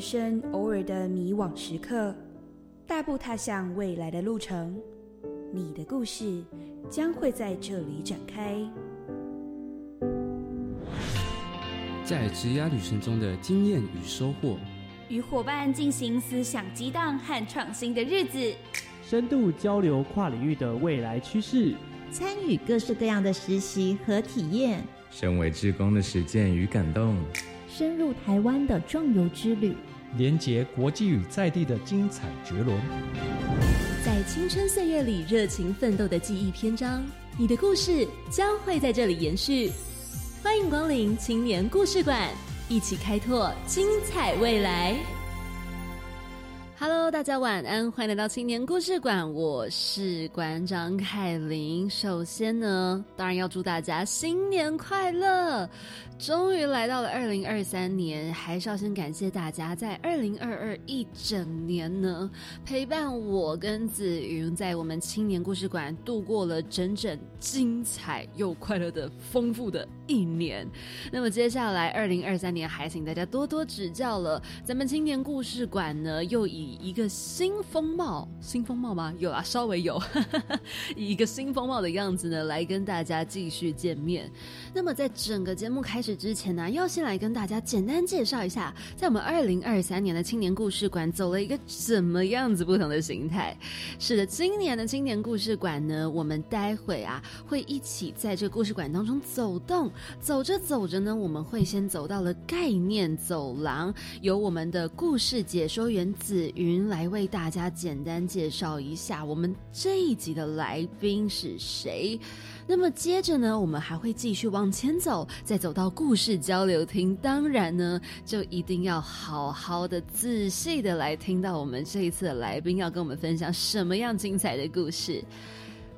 人生偶尔的迷惘时刻，大步踏向未来的路程。你的故事将会在这里展开。在职涯旅程中的经验与收获，与伙伴进行思想激荡和创新的日子，深度交流跨领域的未来趋势，参与各式各样的实习和体验，身为志工的实践与感动，深入台湾的壮游之旅，连接国际与在地的精彩绝伦。在青春岁月里热情奋斗的记忆篇章，你的故事将会在这里延续。欢迎光临青年故事馆，一起开拓精彩未来。Hello，大家晚安，欢迎来到青年故事馆，我是馆长凯琳。首先呢，当然要祝大家新年快乐！终于来到了二零二三年，还是要先感谢大家在二零二二一整年呢，陪伴我跟子云在我们青年故事馆度过了整整精彩又快乐的丰富的一年。那么接下来二零二三年，还请大家多多指教了。咱们青年故事馆呢，又以一个新风貌，新风貌吗？有啊，稍微有，以一个新风貌的样子呢，来跟大家继续见面。那么在整个节目开始之前呢，要先来跟大家简单介绍一下，在我们二零二三年的青年故事馆走了一个怎么样子不同的形态。是的，今年的青年故事馆呢，我们待会啊会一起在这个故事馆当中走动，走着走着呢，我们会先走到了概念走廊，由我们的故事解说员子云来为大家简单介绍一下我们这一集的来宾是谁。那么接着呢，我们还会继续往前走，再走到故事交流厅。当然呢，就一定要好好的、仔细的来听到我们这一次的来宾要跟我们分享什么样精彩的故事。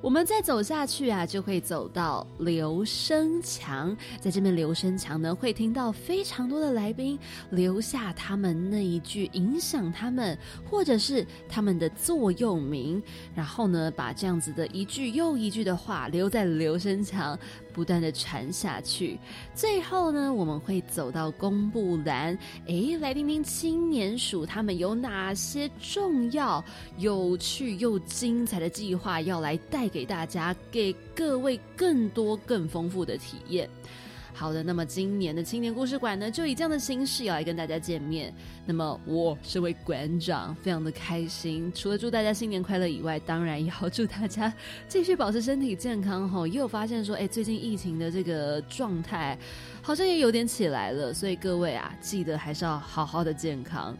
我们再走下去啊，就会走到留声墙。在这边留声墙呢，会听到非常多的来宾留下他们那一句影响他们，或者是他们的座右铭，然后呢，把这样子的一句又一句的话留在留声墙，不断的传下去。最后呢，我们会走到公布栏，诶，来听听青年署他们有哪些重要、有趣又精彩的计划要来带。给大家，给各位更多、更丰富的体验。好的，那么今年的青年故事馆呢，就以这样的形式要来跟大家见面。那么我身为馆长，非常的开心。除了祝大家新年快乐以外，当然也要祝大家继续保持身体健康。哈，也有发现说，哎，最近疫情的这个状态好像也有点起来了，所以各位啊，记得还是要好好的健康。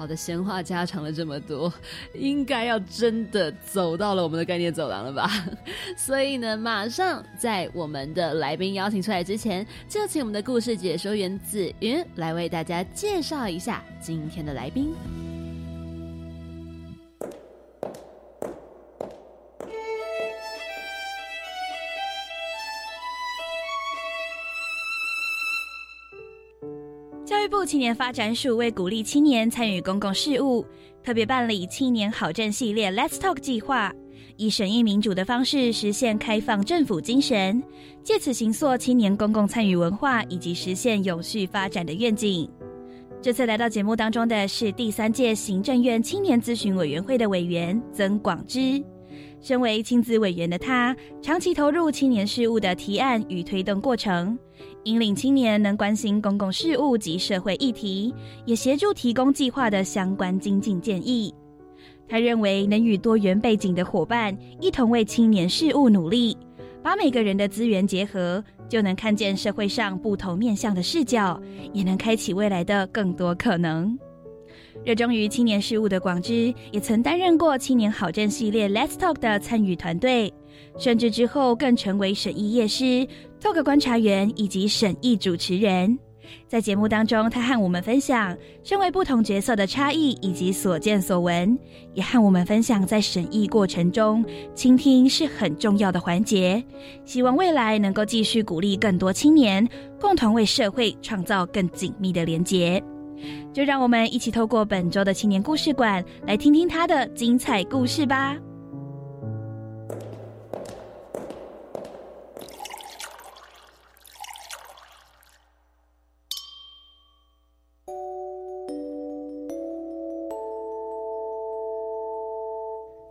好的，闲话家常了这么多，应该要真的走到了我们的概念走廊了吧？所以呢，马上在我们的来宾邀请出来之前，就请我们的故事解说员子云来为大家介绍一下今天的来宾。青年发展署为鼓励青年参与公共事务，特别办理青年好政系列 Let's Talk 计划，以审议民主的方式实现开放政府精神，借此行塑青年公共参与文化以及实现永续发展的愿景。这次来到节目当中的是第三届行政院青年咨询委员会的委员曾广之。身为亲子委员的他，长期投入青年事务的提案与推动过程，引领青年能关心公共事务及社会议题，也协助提供计划的相关精进建议。他认为，能与多元背景的伙伴一同为青年事务努力，把每个人的资源结合，就能看见社会上不同面向的视角，也能开启未来的更多可能。热衷于青年事务的广之，也曾担任过青年好政系列 Let's Talk 的参与团队，甚至之后更成为审议业师、Talk 观察员以及审议主持人。在节目当中，他和我们分享身为不同角色的差异以及所见所闻，也和我们分享在审议过程中，倾听是很重要的环节。希望未来能够继续鼓励更多青年，共同为社会创造更紧密的连结。就让我们一起透过本周的青年故事馆，来听听他的精彩故事吧。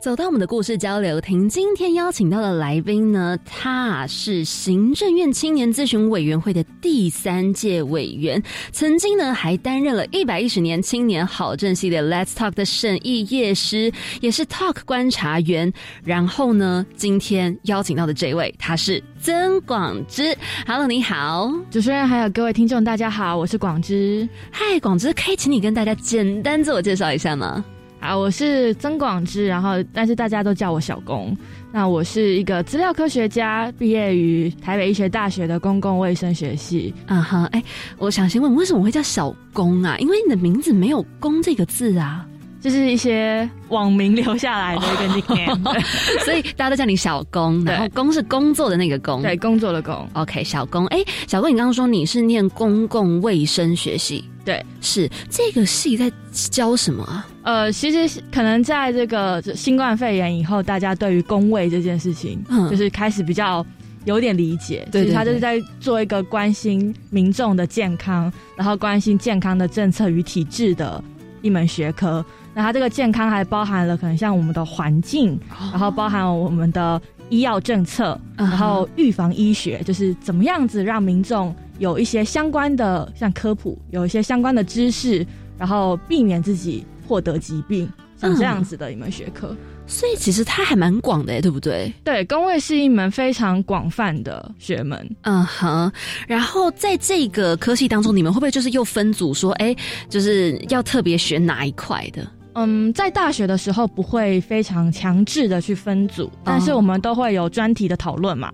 走到我们的故事交流厅，今天邀请到的来宾呢，他是行政院青年咨询委员会的第三届委员，曾经呢还担任了一百一十年青年好政系列 Let's Talk 的审议业师，也是 Talk 观察员。然后呢，今天邀请到的这位，他是曾广之。Hello，你好，主持人还有各位听众，大家好，我是广之。嗨，广之，可以请你跟大家简单自我介绍一下吗？啊，我是曾广志，然后但是大家都叫我小龚。那我是一个资料科学家，毕业于台北医学大学的公共卫生学系。啊哈，哎，我想先问，为什么会叫小龚啊？因为你的名字没有“龚”这个字啊。就是一些网名留下来的一个 nickname，所以大家都叫你小工，然后工是工作的那个工，对，工作的工。OK，小工，哎，小工，你刚刚说你是念公共卫生学系，对，是这个系在教什么啊？呃，其实可能在这个新冠肺炎以后，大家对于工位这件事情，嗯，就是开始比较有点理解，对，他就是在做一个关心民众的健康，然后关心健康的政策与体制的一门学科。那它这个健康还包含了可能像我们的环境，然后包含我们的医药政策，然后预防医学，就是怎么样子让民众有一些相关的像科普，有一些相关的知识，然后避免自己获得疾病，像这样子的一门学科。所以其实它还蛮广的，对不对？对，工位是一门非常广泛的学门。嗯哼。然后在这个科系当中，你们会不会就是又分组说，哎，就是要特别学哪一块的？嗯，在大学的时候不会非常强制的去分组，但是我们都会有专题的讨论嘛。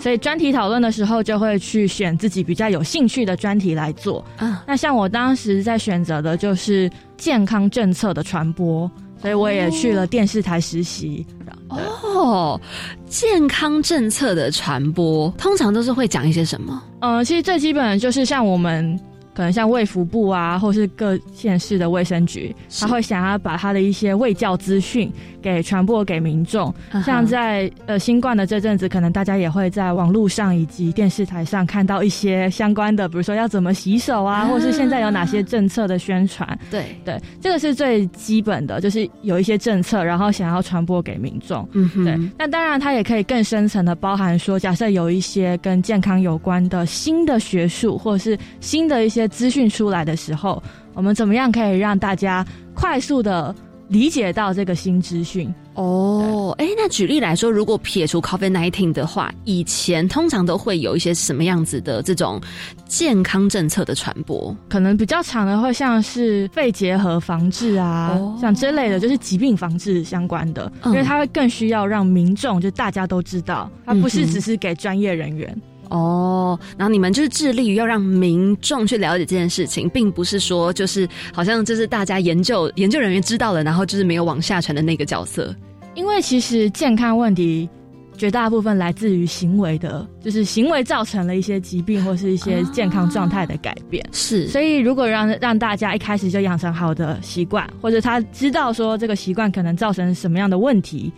所以专题讨论的时候就会去选自己比较有兴趣的专题来做。嗯，那像我当时在选择的就是健康政策的传播，所以我也去了电视台实习。哦，健康政策的传播通常都是会讲一些什么？嗯，其实最基本的就是像我们。可能像卫福部啊，或是各县市的卫生局，他会想要把他的一些卫教资讯给传播给民众。像在呃新冠的这阵子，可能大家也会在网络上以及电视台上看到一些相关的，比如说要怎么洗手啊，或是现在有哪些政策的宣传。对对，这个是最基本的，就是有一些政策，然后想要传播给民众。嗯哼。对，那当然它也可以更深层的包含说，假设有一些跟健康有关的新的学术，或者是新的一些。资讯出来的时候，我们怎么样可以让大家快速的理解到这个新资讯？哦，哎，那举例来说，如果撇除 COVID nineteen 的话，以前通常都会有一些什么样子的这种健康政策的传播？可能比较长的会像是肺结核防治啊，像这类的，就是疾病防治相关的，因为它会更需要让民众就大家都知道，它不是只是给专业人员。哦，然后你们就是致力于要让民众去了解这件事情，并不是说就是好像就是大家研究研究人员知道了，然后就是没有往下传的那个角色。因为其实健康问题绝大部分来自于行为的，就是行为造成了一些疾病或是一些健康状态的改变。是，所以如果让让大家一开始就养成好的习惯，或者他知道说这个习惯可能造成什么样的问题，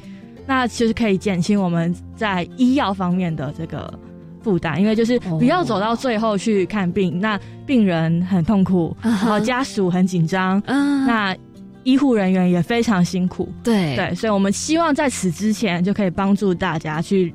那其实可以减轻我们在医药方面的这个。负担，因为就是不要走到最后去看病，那病人很痛苦，然后家属很紧张，嗯，那医护人员也非常辛苦，对。对，所以我们希望在此之前就可以帮助大家去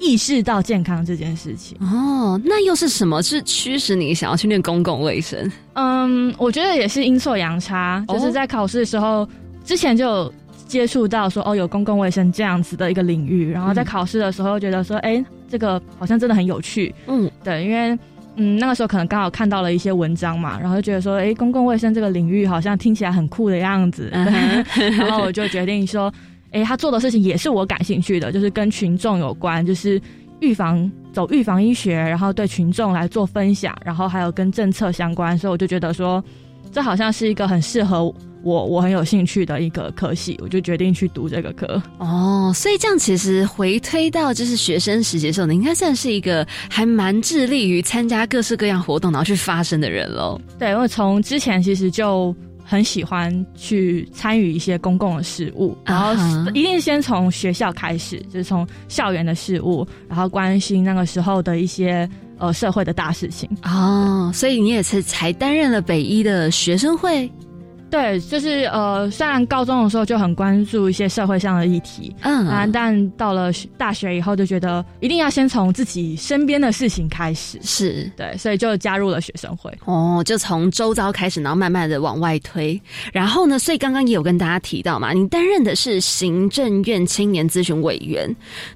意识到健康这件事情。哦，那又是什么是驱使你想要去念公共卫生？嗯，我觉得也是阴错阳差，就是在考试的时候之前就接触到说哦有公共卫生这样子的一个领域，然后在考试的时候觉得说哎。这个好像真的很有趣，嗯，对，因为嗯那个时候可能刚好看到了一些文章嘛，然后就觉得说，哎，公共卫生这个领域好像听起来很酷的样子，然后我就决定说，哎，他做的事情也是我感兴趣的，就是跟群众有关，就是预防走预防医学，然后对群众来做分享，然后还有跟政策相关，所以我就觉得说，这好像是一个很适合。我我很有兴趣的一个科系，我就决定去读这个科。哦，所以这样其实回推到就是学生时期的时候，你应该算是一个还蛮致力于参加各式各样活动，然后去发声的人喽。对，因为从之前其实就很喜欢去参与一些公共的事务，然后一定先从学校开始，就是从校园的事务，然后关心那个时候的一些呃社会的大事情。哦，所以你也是才担任了北医的学生会。对，就是呃，虽然高中的时候就很关注一些社会上的议题，嗯，啊，但到了大学以后就觉得一定要先从自己身边的事情开始，是对，所以就加入了学生会。哦，就从周遭开始，然后慢慢的往外推。然后呢，所以刚刚也有跟大家提到嘛，你担任的是行政院青年咨询委员，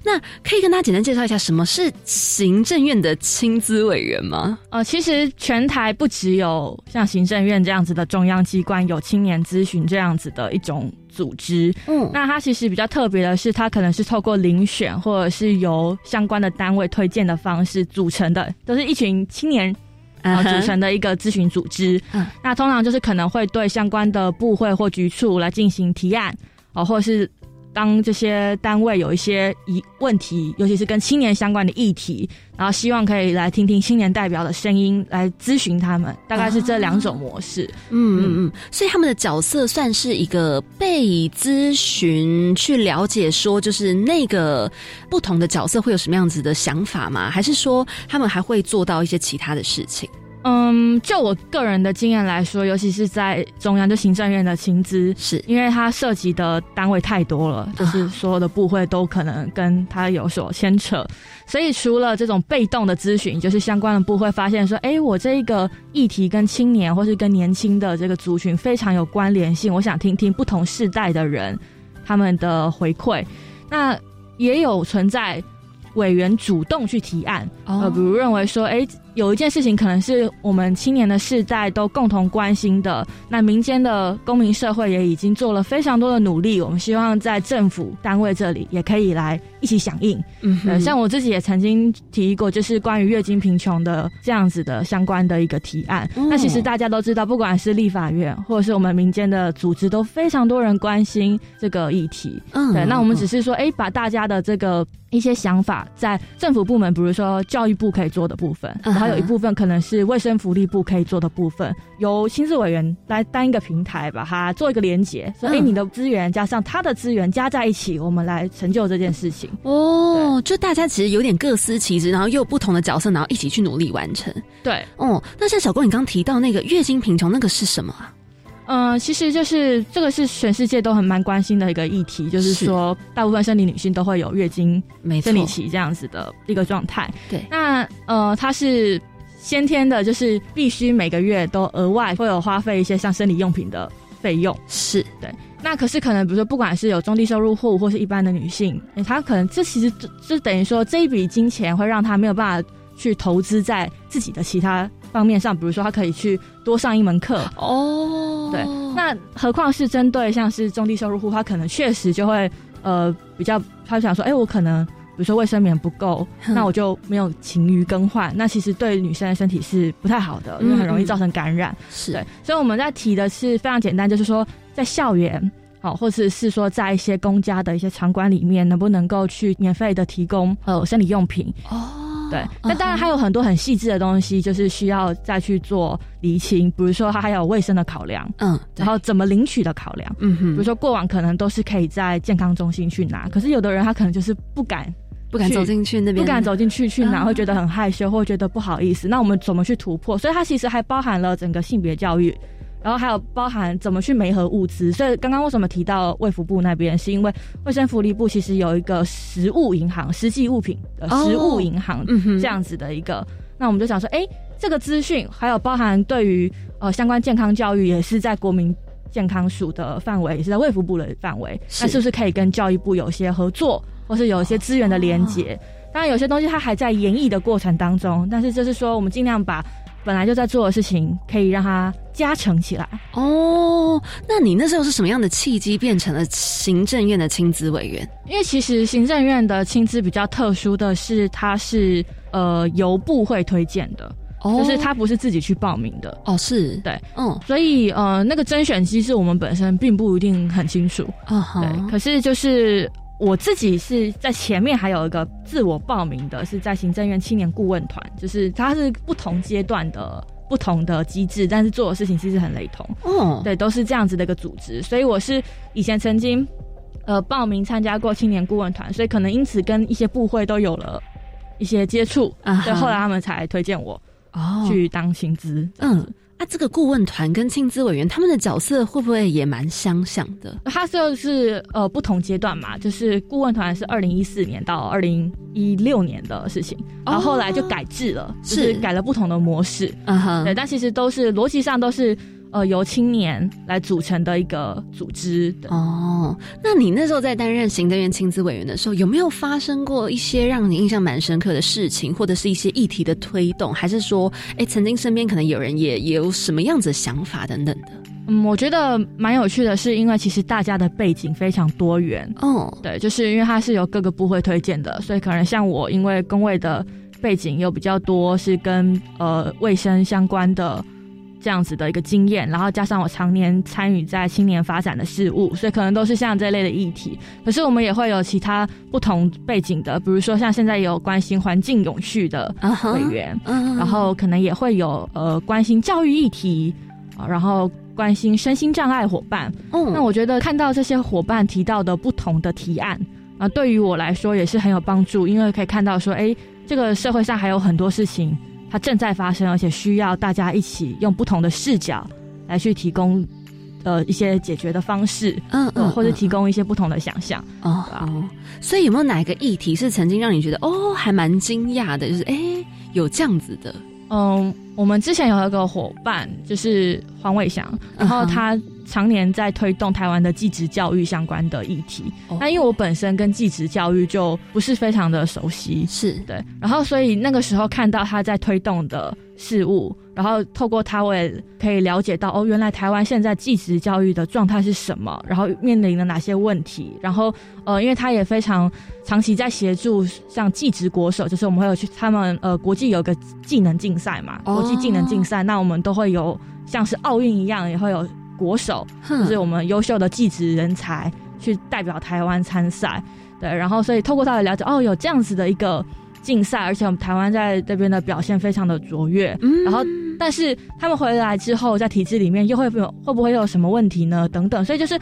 那可以跟大家简单介绍一下什么是行政院的青资委员吗？呃，其实全台不只有像行政院这样子的中央机关有。青年咨询这样子的一种组织，嗯，那它其实比较特别的是，它可能是透过遴选或者是由相关的单位推荐的方式组成的，都是一群青年啊组成的一个咨询组织。嗯，那通常就是可能会对相关的部会或局处来进行提案，哦，或者是。当这些单位有一些疑问题，尤其是跟青年相关的议题，然后希望可以来听听青年代表的声音，来咨询他们，大概是这两种模式。嗯嗯嗯，所以他们的角色算是一个被咨询，去了解说，就是那个不同的角色会有什么样子的想法吗？还是说他们还会做到一些其他的事情？嗯，就我个人的经验来说，尤其是在中央就行政院的薪资，是。因为它涉及的单位太多了，就是所有的部会都可能跟他有所牵扯，所以除了这种被动的咨询，就是相关的部会发现说，哎，我这一个议题跟青年或是跟年轻的这个族群非常有关联性，我想听听不同世代的人他们的回馈，那也有存在委员主动去提案，呃，比如认为说，哎。有一件事情可能是我们青年的世代都共同关心的，那民间的公民社会也已经做了非常多的努力，我们希望在政府单位这里也可以来一起响应。嗯，像我自己也曾经提过，就是关于月经贫穷的这样子的相关的一个提案。那其实大家都知道，不管是立法院或者是我们民间的组织，都非常多人关心这个议题。嗯，对，那我们只是说，哎，把大家的这个一些想法，在政府部门，比如说教育部可以做的部分。还有一部分可能是卫生福利部可以做的部分，由薪资委员来当一个平台，把它做一个连接，所以，你的资源加上他的资源加在一起，我们来成就这件事情。哦，就大家其实有点各司其职，然后又有不同的角色，然后一起去努力完成。对，哦，那像小郭，你刚提到那个月经贫穷，那个是什么啊？嗯，其实就是这个是全世界都很蛮关心的一个议题，就是说大部分生理女性都会有月经、生理期这样子的一个状态。对，那呃，它是先天的，就是必须每个月都额外会有花费一些像生理用品的费用。是对，那可是可能比如说，不管是有中低收入户或是一般的女性，她可能这其实就等于说这一笔金钱会让她没有办法去投资在自己的其他。方面上，比如说他可以去多上一门课。哦，对，那何况是针对像是中低收入户，他可能确实就会呃比较，他想说，哎，我可能比如说卫生棉不够，那我就没有勤于更换，那其实对女生的身体是不太好的，因为很容易造成感染。是。对，所以我们在提的是非常简单，就是说在校园，好，或者是说在一些公家的一些场馆里面，能不能够去免费的提供呃生理用品。哦。对，那当然还有很多很细致的东西，就是需要再去做厘清。比如说，它还有卫生的考量，嗯，然后怎么领取的考量，嗯哼。比如说，过往可能都是可以在健康中心去拿，可是有的人他可能就是不敢，不敢走进去那边，不敢走进去去拿，会觉得很害羞，或觉得不好意思。那我们怎么去突破？所以它其实还包含了整个性别教育。然后还有包含怎么去媒合物资，所以刚刚为什么提到卫福部那边，是因为卫生福利部其实有一个食物银行、实际物品的实物银行这样子的一个，那我们就想说，哎，这个资讯还有包含对于呃相关健康教育，也是在国民健康署的范围，也是在卫福部的范围，那是不是可以跟教育部有些合作，或是有一些资源的连接？当然有些东西它还在研议的过程当中，但是就是说我们尽量把。本来就在做的事情，可以让它加成起来哦。那你那时候是什么样的契机变成了行政院的亲资委员？因为其实行政院的亲资比较特殊的是，它是呃由部会推荐的，就是他不是自己去报名的哦。是对，嗯，所以呃那个甄选机制我们本身并不一定很清楚啊。对，可是就是。我自己是在前面还有一个自我报名的，是在行政院青年顾问团，就是它是不同阶段的不同的机制，但是做的事情其实很雷同。哦，对，都是这样子的一个组织，所以我是以前曾经呃报名参加过青年顾问团，所以可能因此跟一些部会都有了一些接触，所以后来他们才推荐我哦去当薪资。嗯。啊，这个顾问团跟青资委员他们的角色会不会也蛮相像的？他就是呃不同阶段嘛，就是顾问团是二零一四年到二零一六年的事情，然后后来就改制了，就是改了不同的模式。嗯哼，对，但其实都是逻辑上都是。呃，由青年来组成的一个组织哦。那你那时候在担任行政院亲子委员的时候，有没有发生过一些让你印象蛮深刻的事情，或者是一些议题的推动，还是说，哎，曾经身边可能有人也也有什么样子的想法等等的？嗯，我觉得蛮有趣的，是因为其实大家的背景非常多元哦。对，就是因为它是由各个部会推荐的，所以可能像我，因为工位的背景又比较多，是跟呃卫生相关的。这样子的一个经验，然后加上我常年参与在青年发展的事务，所以可能都是像这类的议题。可是我们也会有其他不同背景的，比如说像现在有关心环境永续的委员，然后可能也会有呃关心教育议题啊，然后关心身心障碍伙伴。那我觉得看到这些伙伴提到的不同的提案啊，对于我来说也是很有帮助，因为可以看到说，哎，这个社会上还有很多事情。它正在发生，而且需要大家一起用不同的视角来去提供呃一些解决的方式，嗯嗯，或者提供一些不同的想象哦。所以有没有哪一个议题是曾经让你觉得哦还蛮惊讶的？就是哎有这样子的？嗯，我们之前有一个伙伴就是黄伟翔，然后他。常年在推动台湾的继职教育相关的议题，那因为我本身跟继职教育就不是非常的熟悉，是。对，然后所以那个时候看到他在推动的事物，然后透过他我也可以了解到，哦，原来台湾现在继职教育的状态是什么，然后面临了哪些问题，然后呃，因为他也非常长期在协助像继职国手，就是我们会有去他们呃国际有个技能竞赛嘛，国际技能竞赛，那我们都会有像是奥运一样，也会有。国手就是我们优秀的技职人才去代表台湾参赛，对，然后所以透过他的了解，哦，有这样子的一个竞赛，而且我们台湾在这边的表现非常的卓越，嗯，然后但是他们回来之后，在体制里面又会有会不会有什么问题呢？等等，所以就是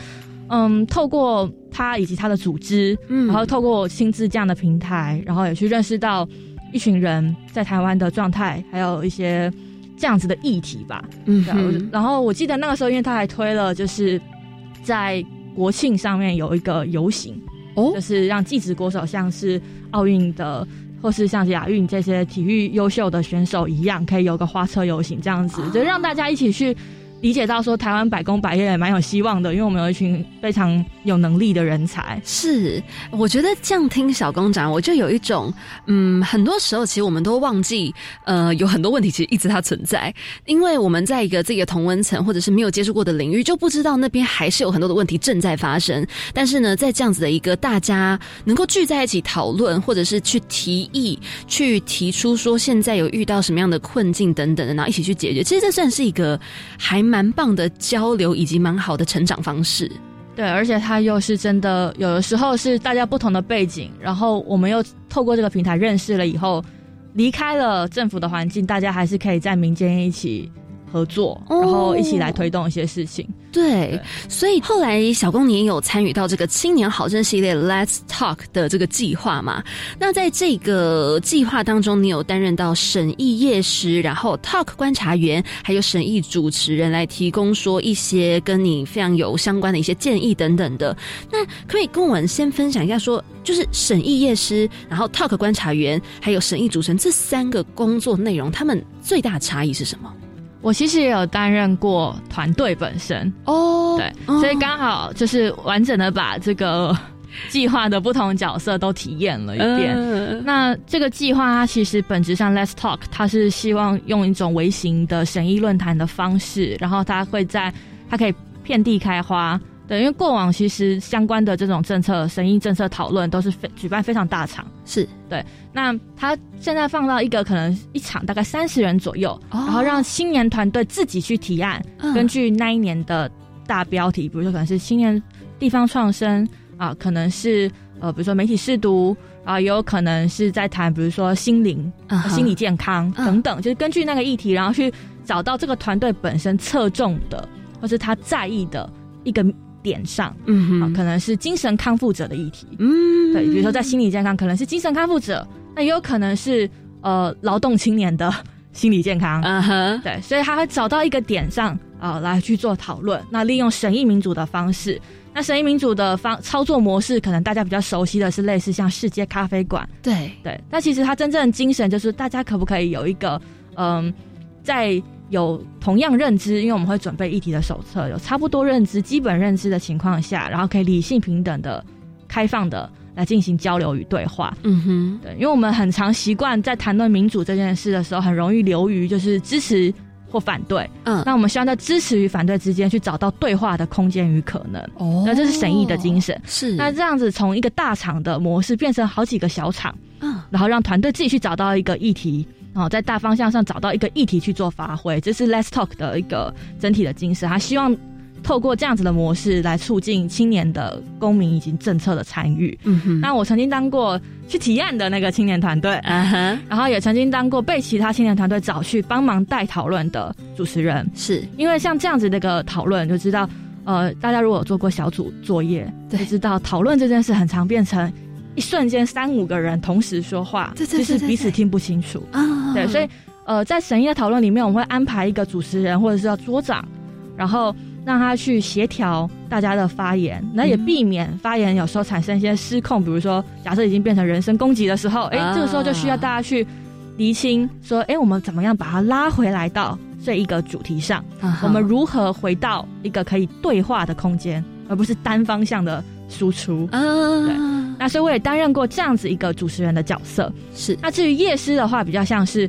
嗯，透过他以及他的组织，嗯，然后透过亲自这样的平台，然后也去认识到一群人在台湾的状态，还有一些。这样子的议题吧，嗯，然后我记得那个时候，因为他还推了，就是在国庆上面有一个游行，哦，就是让继职国手像是奥运的或是像亚运这些体育优秀的选手一样，可以有个花车游行这样子，就让大家一起去。理解到说台湾百工百业也蛮有希望的，因为我们有一群非常有能力的人才。是，我觉得这样听小工长，我就有一种，嗯，很多时候其实我们都忘记，呃，有很多问题其实一直它存在，因为我们在一个这个同温层或者是没有接触过的领域，就不知道那边还是有很多的问题正在发生。但是呢，在这样子的一个大家能够聚在一起讨论，或者是去提议、去提出说现在有遇到什么样的困境等等的，然后一起去解决，其实这算是一个还。蛮棒的交流以及蛮好的成长方式，对，而且他又是真的，有的时候是大家不同的背景，然后我们又透过这个平台认识了以后，离开了政府的环境，大家还是可以在民间一起。合作，然后一起来推动一些事情。对，所以后来小公你也有参与到这个青年好政系列 Let's Talk 的这个计划嘛？那在这个计划当中，你有担任到审议业师，然后 Talk 观察员，还有审议主持人，来提供说一些跟你非常有相关的一些建议等等的。那可以跟我们先分享一下，说就是审议业师，然后 Talk 观察员，还有审议主持人这三个工作内容，他们最大差异是什么？我其实也有担任过团队本身哦，对，所以刚好就是完整的把这个 计划的不同角色都体验了一遍。那这个计划它其实本质上，Let's Talk，它是希望用一种微型的审议论坛的方式，然后它会在它可以遍地开花。对，因为过往其实相关的这种政策、审议政策讨论都是非举办非常大场，是对。那他现在放到一个可能一场大概三十人左右，然后让青年团队自己去提案，根据那一年的大标题，比如说可能是青年地方创生啊，可能是呃比如说媒体试读啊，也有可能是在谈比如说心灵、心理健康等等，就是根据那个议题，然后去找到这个团队本身侧重的或是他在意的一个。点上，嗯，啊，可能是精神康复者的议题，嗯，对，比如说在心理健康，可能是精神康复者，那也有可能是呃劳动青年的 心理健康。嗯哼，对，所以他会找到一个点上啊、来去做讨论。那利用审议民主的方式，那审议民主的方操作模式，可能大家比较熟悉的是类似像世界咖啡馆。对，对，但其实它真正的精神就是大家可不可以有一个嗯，在有同样认知，因为我们会准备议题的手册，有差不多认知、基本认知的情况下，然后可以理性平等的、开放的来进行交流与对话。嗯哼，对，因为我们很常习惯在谈论民主这件事的时候，很容易流于就是支持或反对。嗯，那我们希望在支持与反对之间去找到对话的空间与可能。哦那这是审议的精神。是那这样子从一个大厂的模式变成好几个小厂，嗯然后让团队自己去找到一个议题，然后在大方向上找到一个议题去做发挥，这是 Let's Talk 的一个整体的精神。他希望透过这样子的模式来促进青年的公民以及政策的参与。嗯哼，那我曾经当过去提案的那个青年团队，嗯哼，然后也曾经当过被其他青年团队找去帮忙带讨论的主持人。是因为像这样子的一个讨论，就知道，呃，大家如果有做过小组作业，对就知道讨论这件事很常变成一瞬间三五个人同时说话，对对对就是对对彼此听不清楚。啊，对，所以呃，在审议的讨论里面，我们会安排一个主持人或者是叫桌长，然后让他去协调大家的发言，那也嗯避免发言有时候产生一些失控，比如说假设已经变成人身攻击的时候，哎、啊这个时候就需要大家去厘清说，哎、我们怎么样把它拉回来到这一个主题上，我们如何回到一个可以对话的空间，而不是单方向的输出。啊，那所以我也担任过这样子一个主持人的角色。是那至于夜师的话，比较像是，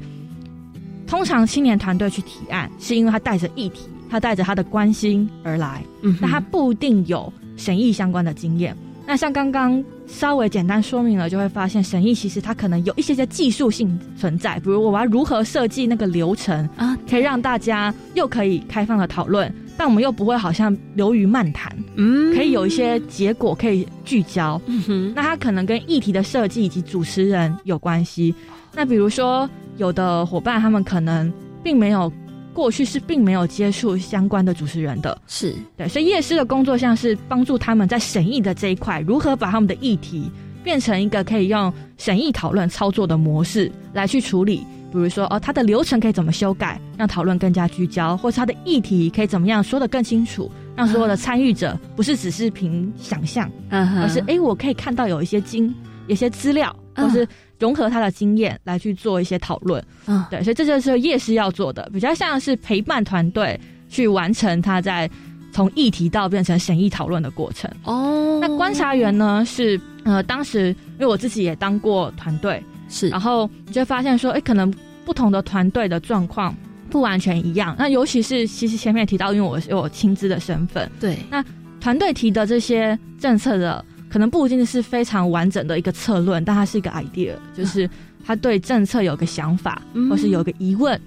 通常青年团队去提案，是因为他带着议题，他带着他的关心而来，嗯，那他不一定有审议相关的经验。那像刚刚稍微简单说明了，就会发现审议其实它可能有一些些技术性存在，比如我要如何设计那个流程，啊，可以让大家又可以开放的讨论，但我们又不会好像流于漫谈，嗯可以有一些结果可以聚焦。嗯哼，那它可能跟议题的设计以及主持人有关系。那比如说，有的伙伴他们可能并没有过去是并没有接触相关的主持人的，是对，所以夜师的工作像是帮助他们在审议的这一块，如何把他们的议题变成一个可以用审议讨论操作的模式来去处理。比如说，哦，它的流程可以怎么修改，让讨论更加聚焦，或是它的议题可以怎么样说得更清楚，让所有的参与者不是只是凭想象，而是哎、诶我可以看到有一些经、有一些资料，嗯或是融合他的经验来去做一些讨论。嗯对，所以这就是夜师要做的，比较像是陪伴团队去完成他在从议题到变成审议讨论的过程。哦，那观察员呢是呃，当时因为我自己也当过团队，是。然后你就会发现说，哎、可能不同的团队的状况不完全一样。那尤其是其实前面也提到，因为我是有亲资的身份，对，那团队提的这些政策的，可能不一定是非常完整的一个策论，但它是一个 idea，就是他对政策有个想法，嗯。或是有个疑问。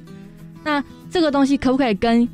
那这个东西可不可以跟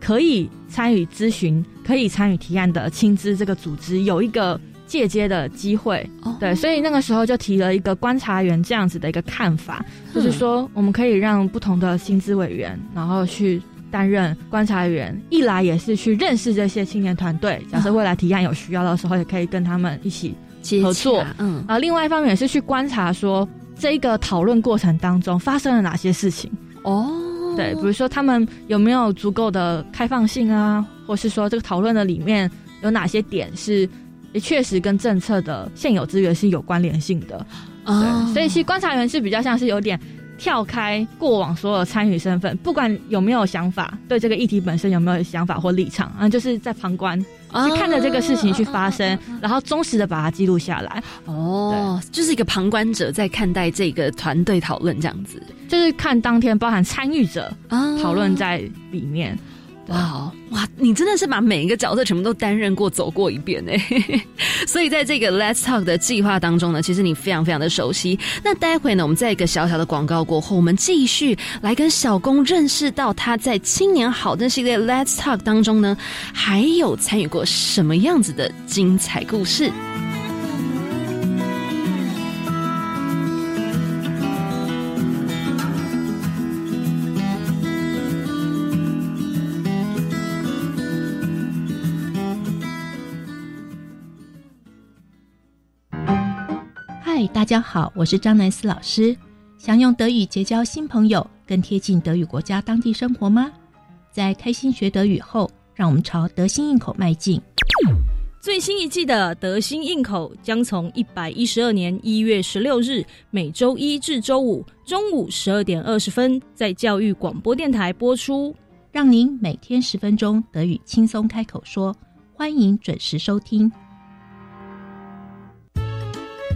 可以参与咨询、可以参与提案的亲资这个组织有一个借接的机会？哦。对，所以那个时候就提了一个观察员这样子的一个看法，就是说我们可以让不同的薪资委员，然后去担任观察员，一来也是去认识这些青年团队，假设未来提案有需要的时候，也可以跟他们一起合作。洽嗯。啊。另外一方面也是去观察说这一个讨论过程当中发生了哪些事情，哦，对，比如说他们有没有足够的开放性啊，或是说这个讨论的里面有哪些点是也确实跟政策的现有资源是有关联性的。哦对，所以其实观察员是比较像是有点跳开过往所有参与身份，不管有没有想法，对这个议题本身有没有想法或立场啊，就是在旁观去看着这个事情去发生，然后忠实的把它记录下来，哦，就是一个旁观者在看待这个团队讨论这样子就是看当天包含参与者啊讨论在里面。对哇哦哇，你真的是把每一个角色全部都担任过、走过一遍哎！所以在这个 Let's Talk 的计划当中呢，其实你非常非常的熟悉。那待会呢，我们在一个小小的广告过后，我们继续来跟小公认识到他在青年好的系列 Let's Talk 当中呢，还有参与过什么样子的精彩故事。大家好，我是张南思老师。想用德语结交新朋友，更贴近德语国家当地生活吗？在开心学德语后，让我们朝德心应口迈进。最新一季的《德心应口》将从一百一十二年一月十六日每周一至周五中午十二点二十分在教育广播电台播出，让您每天十分钟德语轻松开口说。欢迎准时收听。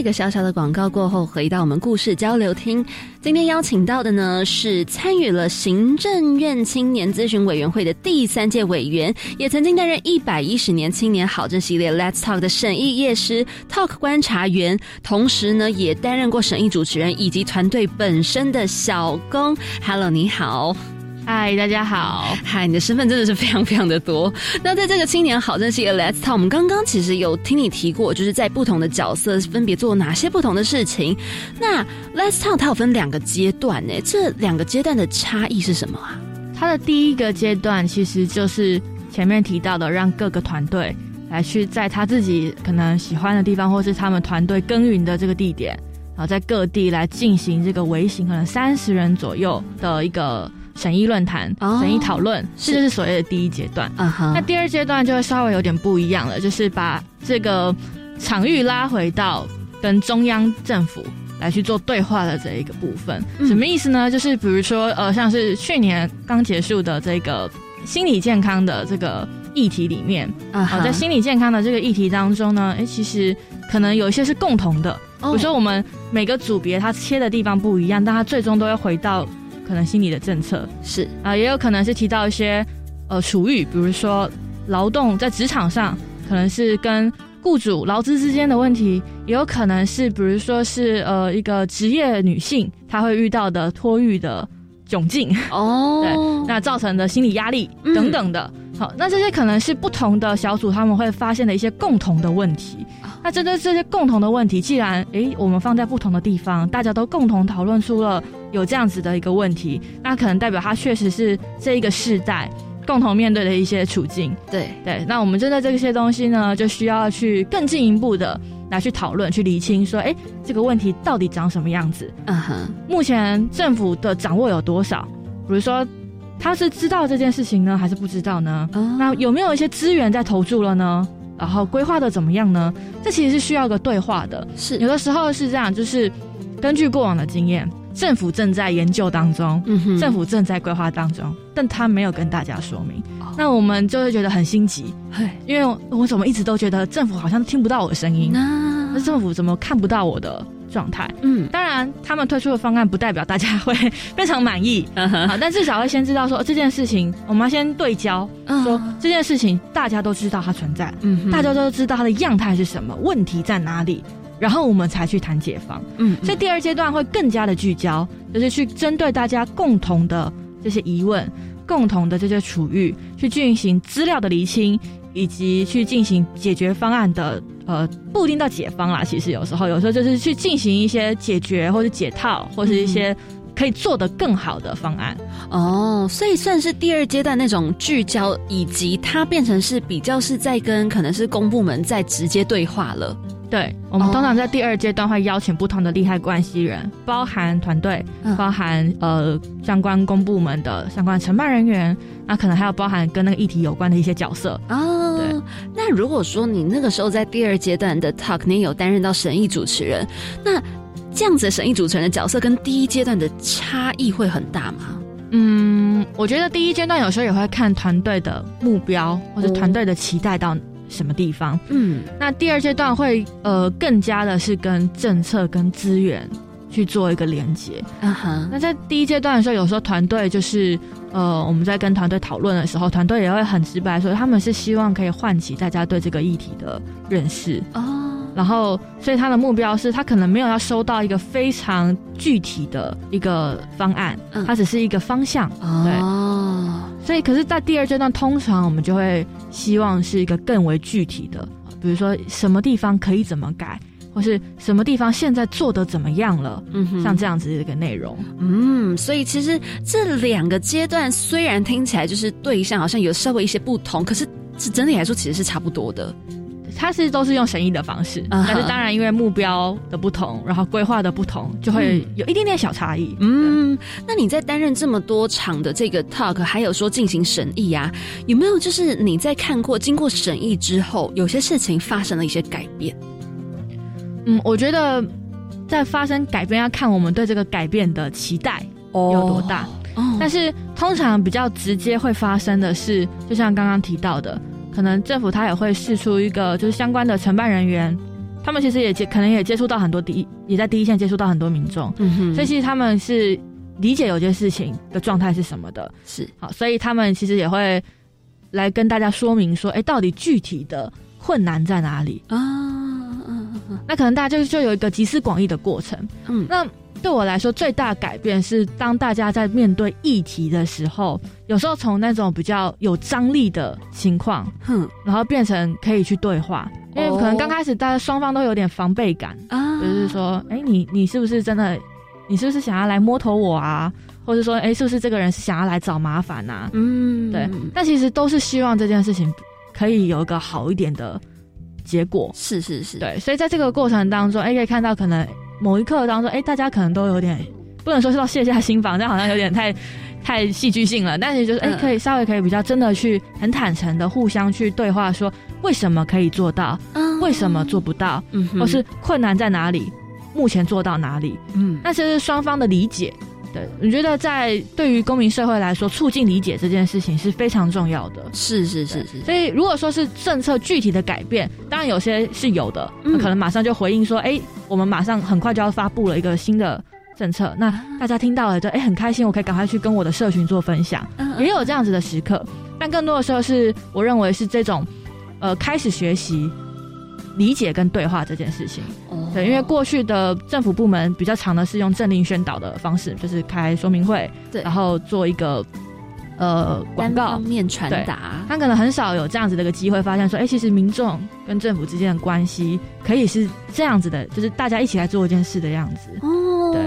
一个小小的广告过后，回到我们故事交流厅。今天邀请到的呢是参与了行政院青年咨询委员会的第三届委员，也曾经担任一百一十年青年好政系列 Let's Talk 的审议业师 Talk 观察员，同时呢也担任过审议主持人以及团队本身的小工。Hello，你好。嗨，大家好！嗨，你的身份真的是非常非常的多。那在这个青年好政系列 Let's Talk，我们刚刚其实有听你提过，就是在不同的角色分别做哪些不同的事情。那 Let's Talk 它有分两个阶段呢，这两个阶段的差异是什么啊？它的第一个阶段其实就是前面提到的，让各个团队来去在他自己可能喜欢的地方，或是他们团队耕耘的这个地点，然后在各地来进行这个微型，可能三十人左右的一个。审议论坛、审议讨论，这就是所谓的第一阶段。那第二阶段就会稍微有点不一样了，就是把这个场域拉回到跟中央政府来去做对话的这一个部分。什么意思呢？就是比如说，呃，像是去年刚结束的这个心理健康的这个议题里面，啊，在心理健康的这个议题当中呢，哎，其实可能有一些是共同的。比如说，我们每个组别它切的地方不一样，但它最终都会回到。可能心理的政策。是。啊，也有可能是提到一些呃属域，比如说劳动在职场上，可能是跟雇主劳资之间的问题，也有可能是比如说是呃一个职业女性她会遇到的托育的窘境哦，对，那造成的心理压力等等的。好，那这些可能是不同的小组他们会发现的一些共同的问题。那针对这些共同的问题，既然诶我们放在不同的地方，大家都共同讨论出了有这样子的一个问题，那可能代表它确实是这一个世代共同面对的一些处境。对对，那我们针对这些东西呢，就需要去更进一步的来去讨论、去理清，说诶这个问题到底长什么样子？嗯哼，目前政府的掌握有多少？比如说他是知道这件事情呢，还是不知道呢？那有没有一些资源在投注了呢？然后规划的怎么样呢？这其实是需要个对话的。是有的时候是这样，就是根据过往的经验，政府正在研究当中，政府正在规划当中，但他没有跟大家说明。那我们就会觉得很心急，因为我怎么一直都觉得政府好像听不到我的声音，那政府怎么看不到我的？状态，嗯，当然，他们推出的方案不代表大家会 非常满意，好，但至少会先知道说这件事情，我们要先对焦，说这件事情大家都知道它存在，嗯，大家都知道它的样态是什么，问题在哪里，然后我们才去谈解放，嗯，所以第二阶段会更加的聚焦，就是去针对大家共同的这些疑问，共同的这些处遇，去进行资料的厘清。以及去进行解决方案的，呃，不一定到解方啦。其实有时候，有时候就是去进行一些解决或者解套，或是一些可以做得更好的方案。哦，所以算是第二阶段那种聚焦，以及它变成是比较是在跟可能是公部门在直接对话了。对，我们通常在第二阶段会邀请不同的利害关系人，包含团队，包含呃相关公部门的相关承办人员，那可能还有包含跟那个议题有关的一些角色。哦，对。那如果说你那个时候在第二阶段的 talk，你有担任到审议主持人，那这样子的审议主持人的角色跟第一阶段的差异会很大吗？嗯，我觉得第一阶段有时候也会看团队的目标或者团队的期待到。什么地方？嗯，那第二阶段会呃更加的是跟政策跟资源去做一个连接。嗯哼，那在第一阶段的时候，有时候团队就是呃我们在跟团队讨论的时候，团队也会很直白说，他们是希望可以唤起大家对这个议题的认识。哦。然后，所以他的目标是他可能没有要收到一个非常具体的一个方案，它只是一个方向。哦。所以，可是，在第二阶段，通常我们就会希望是一个更为具体的，比如说什么地方可以怎么改，或是什么地方现在做的怎么样了，嗯，像这样子的一个内容。嗯，所以其实这两个阶段虽然听起来就是对象好像有稍微一些不同，可是是整体来说其实是差不多的。它是都是用审议的方式，但是当然因为目标的不同，然后规划的不同，就会有一点点小差异。嗯，那你在担任这么多场的这个 talk，还有说进行审议啊，有没有就是你在看过经过审议之后，有些事情发生了一些改变？嗯，我觉得在发生改变要看我们对这个改变的期待有多大。哦，但是通常比较直接会发生的是，就像刚刚提到的。可能政府他也会试出一个，就是相关的承办人员，他们其实也接，可能也接触到很多第一，也在第一线接触到很多民众，嗯哼，所以其实他们是理解有些事情的状态是什么的，是。好，所以他们其实也会来跟大家说明说，哎，到底具体的困难在哪里？啊？那可能大家就就有一个集思广益的过程，嗯，那。对我来说，最大改变是当大家在面对议题的时候，有时候从那种比较有张力的情况，哼，然后变成可以去对话，因为可能刚开始大家双方都有点防备感啊，就是说，哎，你你是不是真的，你是不是想要来摸头我啊？或者说，哎，是不是这个人是想要来找麻烦呐？嗯，对。但其实都是希望这件事情可以有一个好一点的结果。是是是，对。所以在这个过程当中，哎，可以看到可能。某一刻当中，哎，大家可能都有点不能说是到卸下心防，但好像有点太太戏剧性了。但是就是，哎，可以稍微可以比较真的去很坦诚的互相去对话，说为什么可以做到，为什么做不到，或是困难在哪里，目前做到哪里？嗯，那其实双方的理解。对，我觉得在对于公民社会来说，促进理解这件事情是非常重要的。是是是是。所以如果说是政策具体的改变，当然有些是有的，可能马上就回应说：“哎，我们马上很快就要发布了一个新的政策。”那大家听到了就哎很开心，我可以赶快去跟我的社群做分享。也有这样子的时刻，但更多的时候是我认为是这种呃开始学习。理解跟对话这件事情，对，因为过去的政府部门比较常的是用政令宣导的方式，就是开说明会，对，然后做一个呃广告。面传达，他可能很少有这样子的一个机会，发现说，哎，其实民众跟政府之间的关系可以是这样子的，就是大家一起来做一件事的样子。哦，对，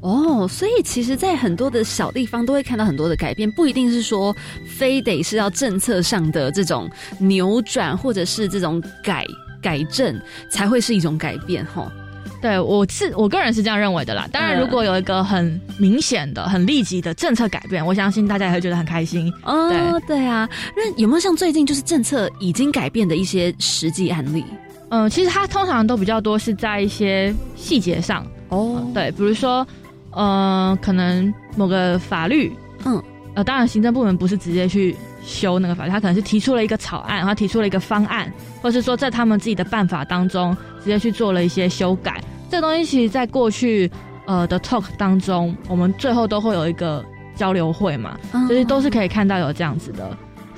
哦，所以其实，在很多的小地方都会看到很多的改变，不一定是说非得是要政策上的这种扭转，或者是这种改。改正才会是一种改变，哈。对我是我个人是这样认为的啦。当然，如果有一个很明显的、很立即的政策改变，我相信大家也会觉得很开心。哦，对啊。那有没有像最近就是政策已经改变的一些实际案例？嗯，其实它通常都比较多是在一些细节上。哦，对，比如说，呃，可能某个法律，嗯，呃，当然行政部门不是直接去。修那个法律，他可能是提出了一个草案，然后提出了一个方案，或是说在他们自己的办法当中直接去做了一些修改。这个东西其实，在过去呃的 talk 当中，我们最后都会有一个交流会嘛，就是都是可以看到有这样子的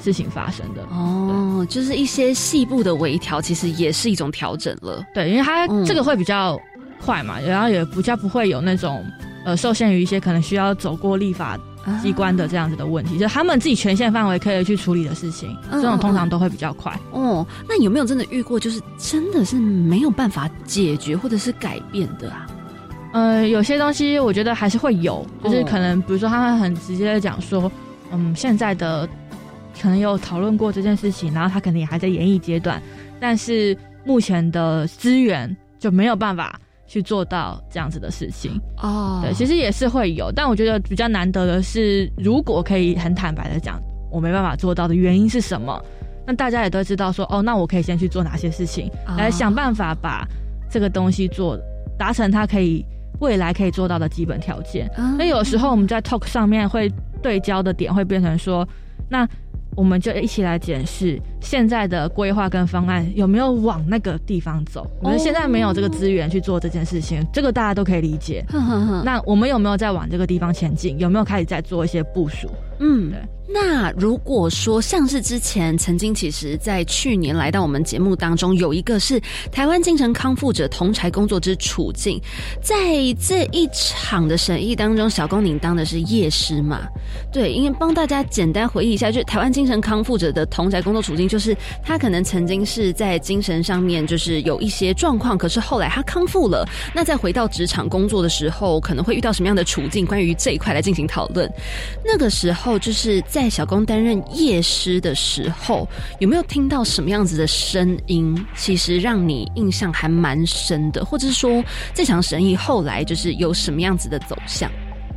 事情发生的。哦，就是一些细部的微调，其实也是一种调整了。对，因为它这个会比较快嘛，然后也比较不会有那种呃受限于一些可能需要走过立法。机关的这样子的问题，就是他们自己权限范围可以去处理的事情，这种通常都会比较快。哦，那有没有真的遇过，就是真的是没有办法解决或者是改变的啊？呃，有些东西我觉得还是会有，就是可能比如说他会很直接的讲说，嗯，现在的可能有讨论过这件事情，然后他可能也还在演绎阶段，但是目前的资源就没有办法去做到这样子的事情哦。对，其实也是会有，但我觉得比较难得的是，如果可以很坦白的讲，我没办法做到的原因是什么，那大家也都知道说，哦，那我可以先去做哪些事情，来想办法把这个东西做达成，它可以。未来可以做到的基本条件，那有时候我们在 talk 上面会对焦的点会变成说，那我们就一起来检视现在的规划跟方案有没有往那个地方走。我们现在没有这个资源去做这件事情，这个大家都可以理解。那我们有没有在往这个地方前进？有没有开始在做一些部署？嗯，对。那如果说像是之前曾经，其实在去年来到我们节目当中，有一个是台湾精神康复者同柴工作之处境，在这一场的审议当中，小公您当的是夜师嘛？对，因为帮大家简单回忆一下，就是台湾精神康复者的同宅工作处境，就是他可能曾经是在精神上面就是有一些状况，可是后来他康复了，那再回到职场工作的时候，可能会遇到什么样的处境？关于这一块来进行讨论。那个时候就是在小工担任夜师的时候，有没有听到什么样子的声音？其实让你印象还蛮深的，或者是说这场审议后来就是有什么样子的走向？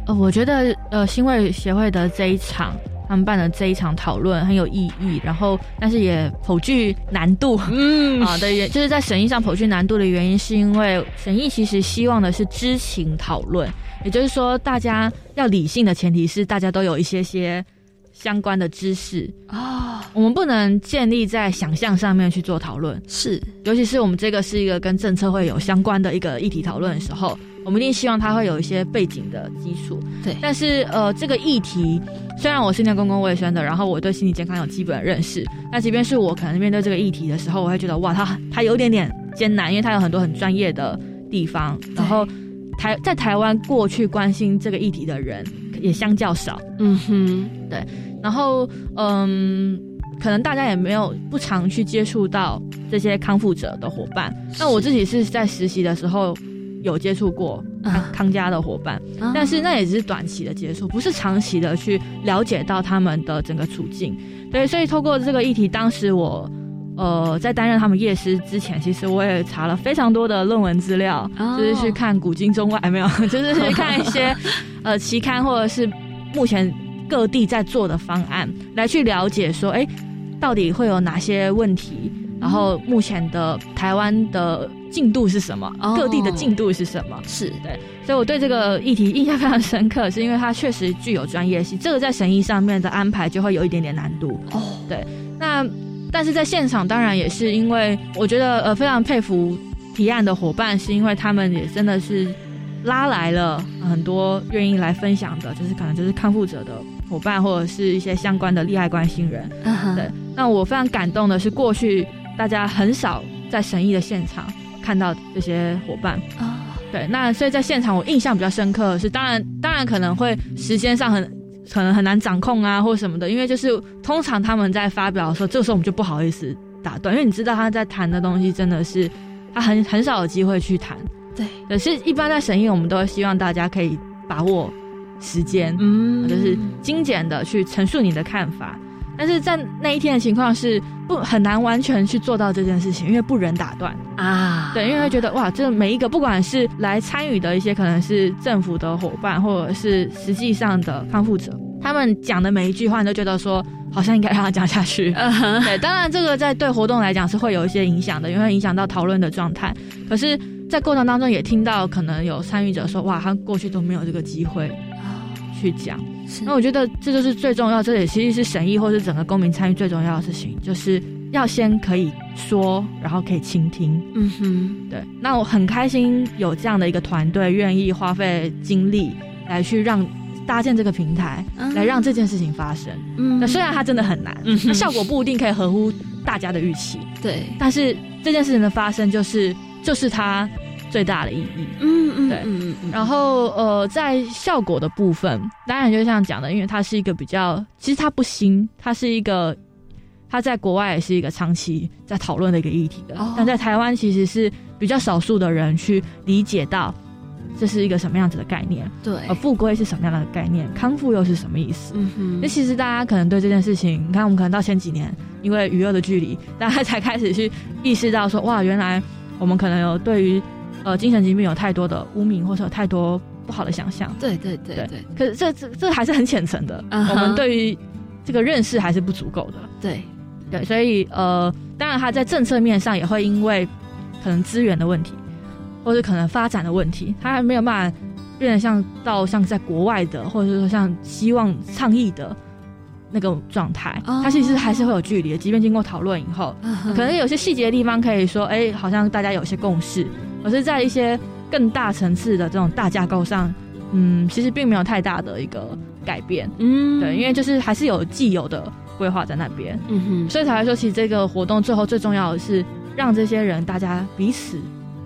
呃，我觉得呃，新卫协会的这一场，他们办的这一场讨论很有意义，然后但是也颇具难度，嗯。啊的原就是在审议上颇具难度的原因，是因为审议其实希望的是知情讨论，也就是说大家要理性的前提是大家都有一些些相关的知识。啊，我们不能建立在想象上面去做讨论，是，尤其是我们这个是一个跟政策会有相关的一个议题讨论的时候。我们一定希望它会有一些背景的基础，对。但是呃，这个议题虽然我是念公共卫生的，然后我对心理健康有基本认识，那即便是我可能面对这个议题的时候，我会觉得哇，它它有点点艰难，因为它有很多很专业的地方。然后台在台湾过去关心这个议题的人也相较少，嗯哼，对。然后嗯，可能大家也没有不常去接触到这些康复者的伙伴。那我自己是在实习的时候。有接触过康康家的伙伴，但是那也只是短期的接触，不是长期的去了解到他们的整个处境。对，所以透过这个议题，当时我呃在担任他们夜师之前，其实我也查了非常多的论文资料，就是去看古今中外没有，就是去看一些 呃期刊或者是目前各地在做的方案，来去了解说，哎，到底会有哪些问题。然后目前的台湾的进度是什么？各地的进度是什么？是对，所以我对这个议题印象非常深刻，是因为它确实具有专业性。这个在审议上面的安排就会有一点点难度。哦，对。那但是在现场，当然也是因为我觉得呃非常佩服提案的伙伴，是因为他们也真的是拉来了很多愿意来分享的，就是可能就是康复者的伙伴，或者是一些相关的利害关心人。对。那我非常感动的是过去。大家很少在审议的现场看到这些伙伴。啊，对，那所以在现场我印象比较深刻的是，当然当然可能会时间上很可能很难掌控啊，或什么的，因为就是通常他们在发表的时候，这个时候我们就不好意思打断，因为你知道他在谈的东西真的是他很很少有机会去谈，对，可是一般在审议，我们都希望大家可以把握时间，嗯，就是精简的去陈述你的看法。但是在那一天的情况是不很难完全去做到这件事情，因为不忍打断啊。对，因为会觉得哇，这每一个不管是来参与的一些可能是政府的伙伴，或者是实际上的康复者，他们讲的每一句话，你都觉得说好像应该让他讲下去。对，当然这个在对活动来讲是会有一些影响的，因为影响到讨论的状态。可是，在过程当中也听到可能有参与者说哇，他过去都没有这个机会去讲。那我觉得这就是最重要，这也其实是审议或是整个公民参与最重要的事情，就是要先可以说，然后可以倾听。嗯哼，对。那我很开心有这样的一个团队，愿意花费精力来去让搭建这个平台，来让这件事情发生。嗯，那虽然它真的很难，那效果不一定可以合乎大家的预期。对，但是这件事情的发生，就是就是它。最大的意义，嗯嗯，对，然后呃，在效果的部分，当然就像讲的，因为它是一个比较，其实它不新，它是一个，它在国外也是一个长期在讨论的一个议题的，但在台湾其实是比较少数的人去理解到这是一个什么样子的概念？对，呃，复归是什么样的概念？康复又是什么意思？嗯哼，那其实大家可能对这件事情，你看我们可能到前几年，因为娱乐的距离，大家才开始去意识到说，哇，原来我们可能有对于呃精神疾病有太多的污名，或者有太多不好的想象。对对对对。可是这这这还是很浅层的，我们对于这个认识还是不足够的。对对，所以呃，当然他在政策面上也会因为可能资源的问题。或者可能发展的问题，他还没有办法变得像到像在国外的，或者说像希望倡议的那个状态，它其实还是会有距离的。即便经过讨论以后，可能有些细节的地方可以说，哎，好像大家有些共识，可是在一些更大层次的这种大架构上，嗯，其实并没有太大的一个改变。嗯，对，因为就是还是有既有的规划在那边。嗯哼，所以才会说，其实这个活动最后最重要的是让这些人大家彼此。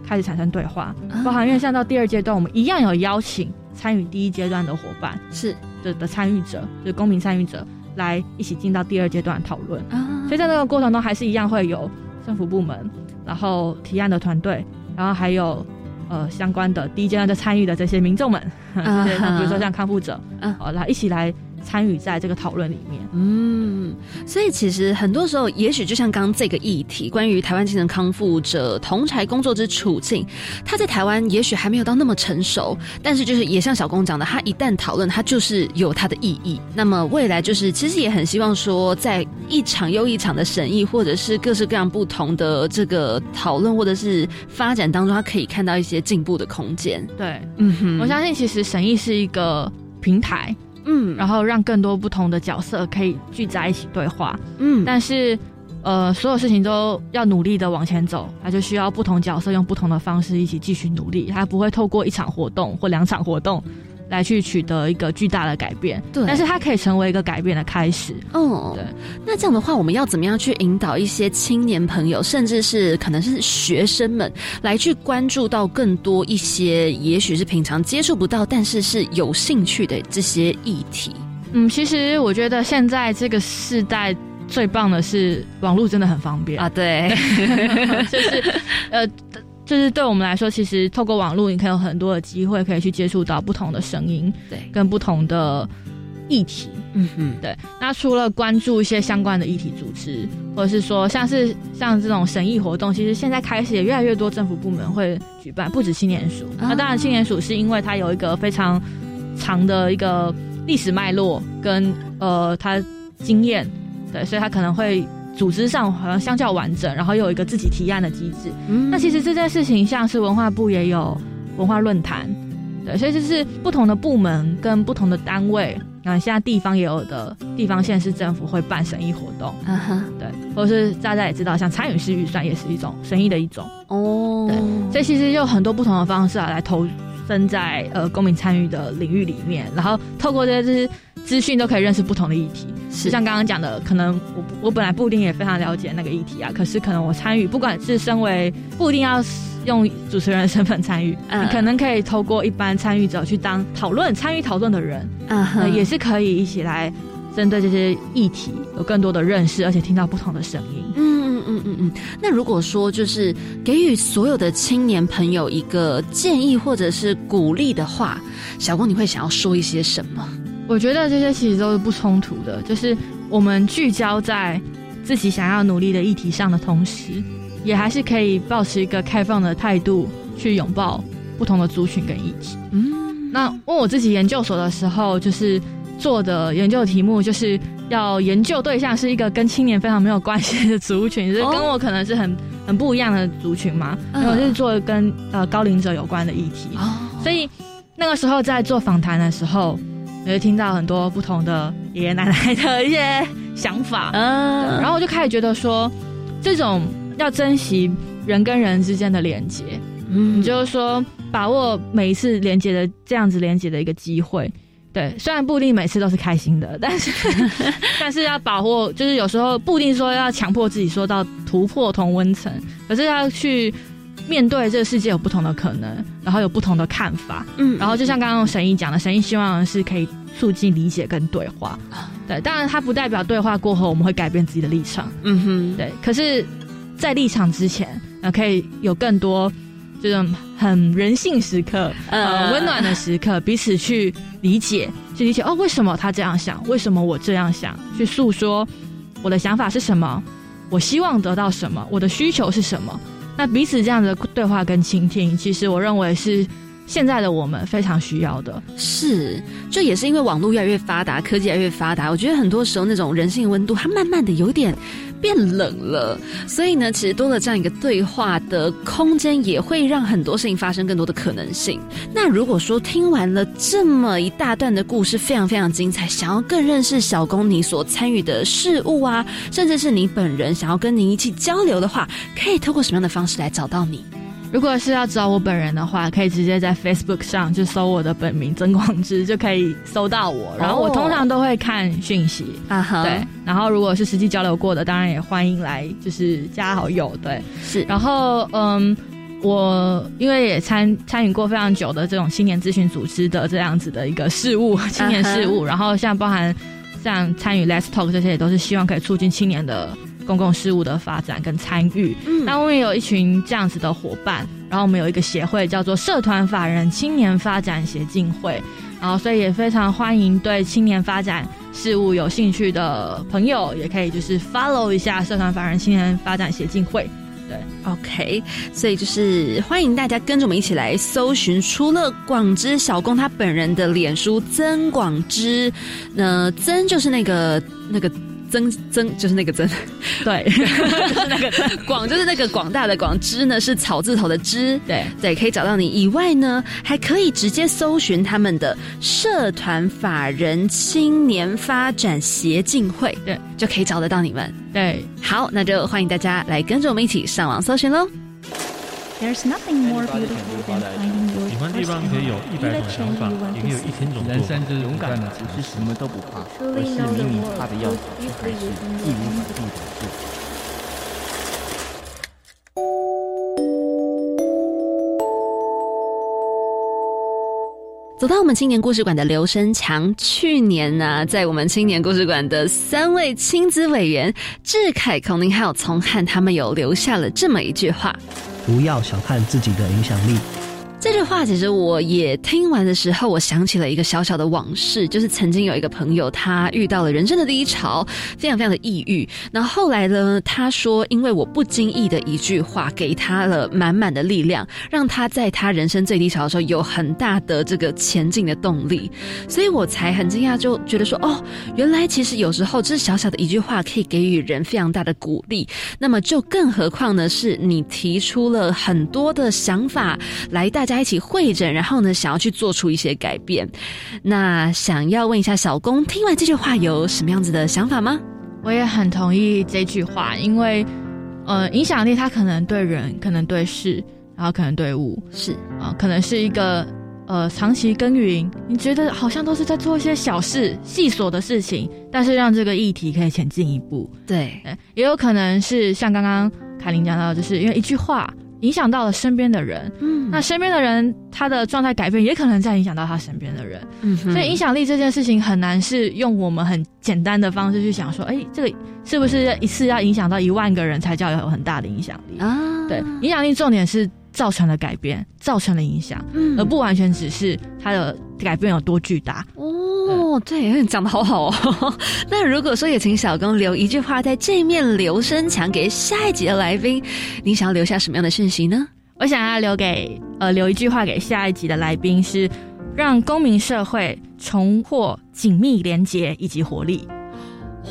开始产生对话，包含因为像到第二阶段，我们一样有邀请参与第一阶段的伙伴，是的的参与者，就是公民参与者，来一起进到第二阶段讨论。所以在那个过程中，还是一样会有政府部门，然后提案的团队，然后还有呃相关的第一阶段的参与的这些民众们，这些比如说像康复者，哦来一起来。参与在这个讨论里面，嗯，所以其实很多时候，也许就像刚刚这个议题，关于台湾精神康复者同才工作之处境，他在台湾也许还没有到那么成熟，但是就是也像小公讲的，他一旦讨论，他就是有他的意义。那么未来就是其实也很希望说，在一场又一场的审议，或者是各式各样不同的这个讨论或者是发展当中，他可以看到一些进步的空间。对，嗯哼，我相信其实审议是一个平台。嗯，然后让更多不同的角色可以聚在一起对话。嗯，但是，呃，所有事情都要努力的往前走，它就需要不同角色用不同的方式一起继续努力。它不会透过一场活动或两场活动。来去取得一个巨大的改变，对，但是它可以成为一个改变的开始。哦，对。那这样的话，我们要怎么样去引导一些青年朋友，甚至是可能是学生们，来去关注到更多一些，也许是平常接触不到，但是是有兴趣的这些议题？嗯，其实我觉得现在这个时代最棒的是网络真的很方便啊，对，就是呃。就是对我们来说，其实透过网络，你可以有很多的机会，可以去接触到不同的声音，对，跟不同的议题。嗯嗯，对。那除了关注一些相关的议题组织，或者是说像是像这种审议活动，其实现在开始也越来越多政府部门会举办，不止青年署。那当然，青年署是因为它有一个非常长的一个历史脉络跟呃它经验，对，所以它可能会。组织上好像相较完整，然后又有一个自己提案的机制。嗯那其实这件事情，像是文化部也有文化论坛，对，所以就是不同的部门跟不同的单位，然后现在地方也有的地方县市政府会办审议活动，嗯哼，对，或者是大家也知道，像参与式预算也是一种审议的一种哦，对，所以其实有很多不同的方式啊，来投身在呃公民参与的领域里面，然后透过这些资讯都可以认识不同的议题。是像刚刚讲的，可能我我本来不一定也非常了解那个议题啊，可是可能我参与，不管是身为不一定要用主持人的身份参与，嗯，可能可以透过一般参与者去当讨论参与讨论的人，嗯，也是可以一起来针对这些议题有更多的认识，而且听到不同的声音。嗯嗯嗯嗯嗯。那如果说就是给予所有的青年朋友一个建议或者是鼓励的话，小光你会想要说一些什么？我觉得这些其实都是不冲突的，就是我们聚焦在自己想要努力的议题上的同时，也还是可以保持一个开放的态度去拥抱不同的族群跟议题。嗯，那问我自己研究所的时候，就是做的研究题目就是要研究对象是一个跟青年非常没有关系的族群，就是跟我可能是很很不一样的族群嘛。然后就是做跟呃高龄者有关的议题，所以那个时候在做访谈的时候。我就听到很多不同的爷爷奶奶的一些想法，嗯，然后我就开始觉得说，这种要珍惜人跟人之间的连接，嗯，就是说把握每一次连接的这样子连接的一个机会，对，虽然不一定每次都是开心的，但是 但是要把握，就是有时候不一定说要强迫自己说到突破同温层，可是要去。面对这个世界有不同的可能，然后有不同的看法，嗯，然后就像刚刚神医讲的，神医希望是可以促进理解跟对话，对，当然它不代表对话过后我们会改变自己的立场，嗯哼，对，可是，在立场之前，呃，可以有更多这种很人性时刻，呃，温暖的时刻，彼此去理解，去理解哦，为什么他这样想？为什么我这样想？去诉说我的想法是什么？我希望得到什么？我的需求是什么？那彼此这样的对话跟倾听，其实我认为是。现在的我们非常需要的是，就也是因为网络越来越发达，科技越来越发达。我觉得很多时候那种人性温度，它慢慢的有点变冷了。所以呢，其实多了这样一个对话的空间，也会让很多事情发生更多的可能性。那如果说听完了这么一大段的故事，非常非常精彩，想要更认识小公你所参与的事物啊，甚至是你本人想要跟您一起交流的话，可以透过什么样的方式来找到你？如果是要找我本人的话，可以直接在 Facebook 上就搜我的本名曾广之，就可以搜到我。然后我通常都会看讯息啊，对。然后如果是实际交流过的，当然也欢迎来就是加好友，对。是。然后嗯，我因为也参参与过非常久的这种青年咨询组织的这样子的一个事务，青年事务。然后像包含像参与 Let's Talk 这些，也都是希望可以促进青年的。公共事务的发展跟参与，嗯那我们有一群这样子的伙伴，然后我们有一个协会叫做社团法人青年发展协进会，然后所以也非常欢迎对青年发展事务有兴趣的朋友，也可以就是 follow 一下社团法人青年发展协进会。对，OK，所以就是欢迎大家跟着我们一起来搜寻，除了广之小工他本人的脸书曾广之，那曾就是那个那个。增增就是那个增，对，就是那个 广，就是那个广大的广。之呢是草字头的之，对对，可以找到你。以外呢，还可以直接搜寻他们的社团法人青年发展协进会，对，就可以找得到你们。对，好，那就欢迎大家来跟着我们一起上网搜寻喽。There's nothing more beautiful than finding your 喜欢地方可以有一百种想法，也可以有一千种人生就是勇敢的，不是什么都不怕，而是明明怕的要死，却还是义无反顾的做。走到我们青年故事馆的刘生强，去年呢，在我们青年故事馆的三位亲子委员志凯、孔宁还有从汉，他们有留下了这么一句话。不要小看自己的影响力。这句话其实我也听完的时候，我想起了一个小小的往事，就是曾经有一个朋友，他遇到了人生的低潮，非常非常的抑郁。那后来呢，他说，因为我不经意的一句话，给他了满满的力量，让他在他人生最低潮的时候有很大的这个前进的动力。所以我才很惊讶，就觉得说，哦，原来其实有时候这小小的一句话可以给予人非常大的鼓励。那么就更何况呢，是你提出了很多的想法来，大。在一起会诊，然后呢，想要去做出一些改变。那想要问一下小公，听完这句话有什么样子的想法吗？我也很同意这句话，因为呃，影响力它可能对人，可能对事，然后可能对物，是啊，可能是一个呃长期耕耘。你觉得好像都是在做一些小事、细琐的事情，但是让这个议题可以前进一步。对，也有可能是像刚刚凯琳讲到，就是因为一句话。影响到了身边的人，嗯，那身边的人他的状态改变，也可能在影响到他身边的人，嗯，所以影响力这件事情很难是用我们很简单的方式去想说，哎，这个是不是一次要影响到一万个人才叫有很大的影响力啊？对，影响力重点是。造成了改变，造成了影响，嗯，而不完全只是它的改变有多巨大哦。对，讲的好好哦。那如果说也请小公留一句话在这面留声墙给下一集的来宾，你想要留下什么样的讯息呢？我想要留给呃留一句话给下一集的来宾是，让公民社会重获紧密连结以及活力。